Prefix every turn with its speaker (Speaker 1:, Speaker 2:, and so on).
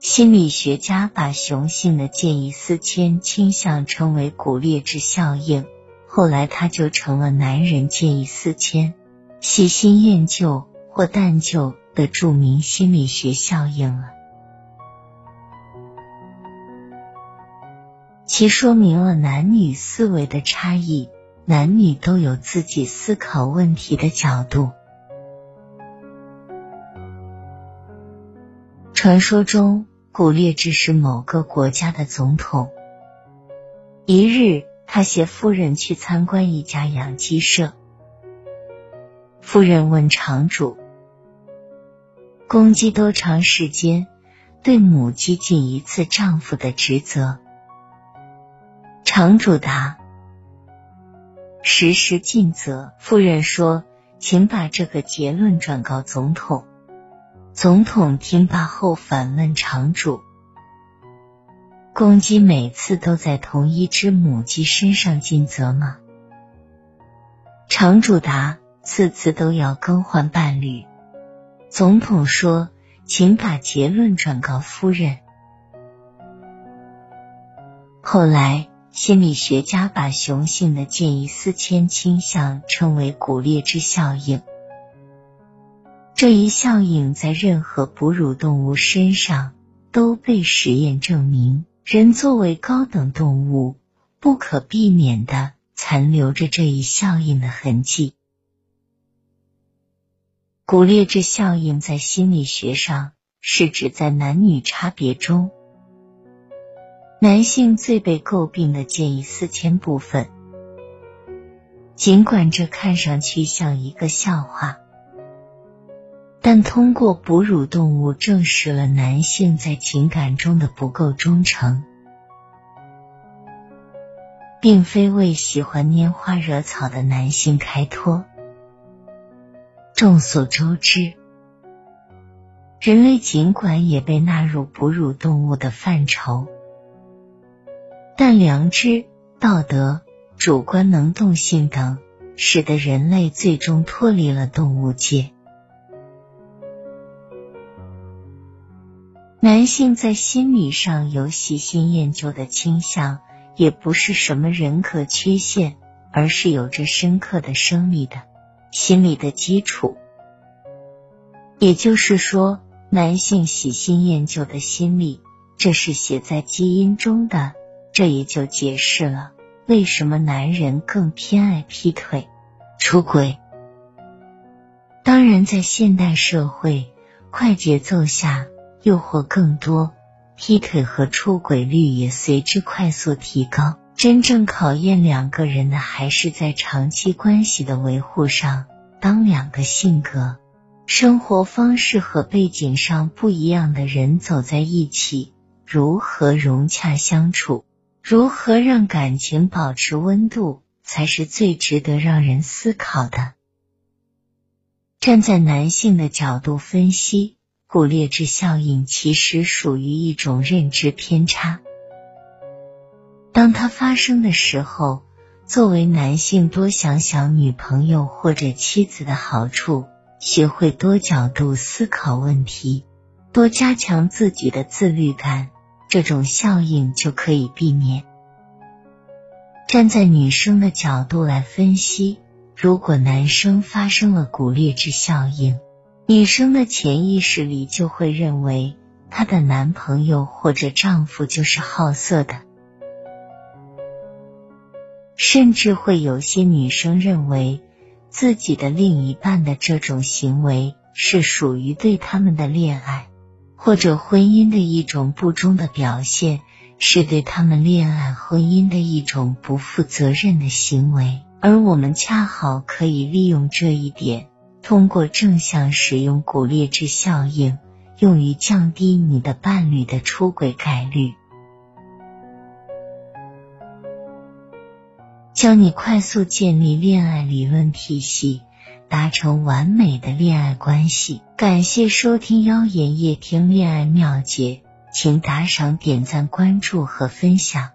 Speaker 1: 心理学家把雄性的见异思迁倾向称为骨裂质效应，后来它就成了男人见异思迁、喜新厌旧或淡旧的著名心理学效应了。其说明了男女思维的差异，男女都有自己思考问题的角度。传说中，古列治是某个国家的总统。一日，他携夫人去参观一家养鸡舍。夫人问场主：“公鸡多长时间对母鸡尽一次丈夫的职责？”场主答：“时时尽责。”夫人说：“请把这个结论转告总统。”总统听罢后反问场主：“公鸡每次都在同一只母鸡身上尽责吗？”场主答：“次次都要更换伴侣。”总统说：“请把结论转告夫人。”后来，心理学家把雄性的见异思迁倾向称为骨裂之效应。这一效应在任何哺乳动物身上都被实验证明，人作为高等动物，不可避免的残留着这一效应的痕迹。骨裂质效应在心理学上是指在男女差别中，男性最被诟病的见异思迁部分。尽管这看上去像一个笑话。但通过哺乳动物证实了男性在情感中的不够忠诚，并非为喜欢拈花惹草的男性开脱。众所周知，人类尽管也被纳入哺乳动物的范畴，但良知、道德、主观能动性等，使得人类最终脱离了动物界。男性在心理上有喜新厌旧的倾向，也不是什么人格缺陷，而是有着深刻的生理的、心理的基础。也就是说，男性喜新厌旧的心理，这是写在基因中的。这也就解释了为什么男人更偏爱劈腿、出轨。当然，在现代社会快节奏下。诱惑更多，劈腿和出轨率也随之快速提高。真正考验两个人的，还是在长期关系的维护上。当两个性格、生活方式和背景上不一样的人走在一起，如何融洽相处，如何让感情保持温度，才是最值得让人思考的。站在男性的角度分析。骨裂质效应其实属于一种认知偏差。当它发生的时候，作为男性多想想女朋友或者妻子的好处，学会多角度思考问题，多加强自己的自律感，这种效应就可以避免。站在女生的角度来分析，如果男生发生了骨裂质效应。女生的潜意识里就会认为她的男朋友或者丈夫就是好色的，甚至会有些女生认为自己的另一半的这种行为是属于对他们的恋爱或者婚姻的一种不忠的表现，是对他们恋爱婚姻的一种不负责任的行为，而我们恰好可以利用这一点。通过正向使用骨裂质效应，用于降低你的伴侣的出轨概率，教你快速建立恋爱理论体系，达成完美的恋爱关系。感谢收听妖言夜听恋爱妙解，请打赏、点赞、关注和分享。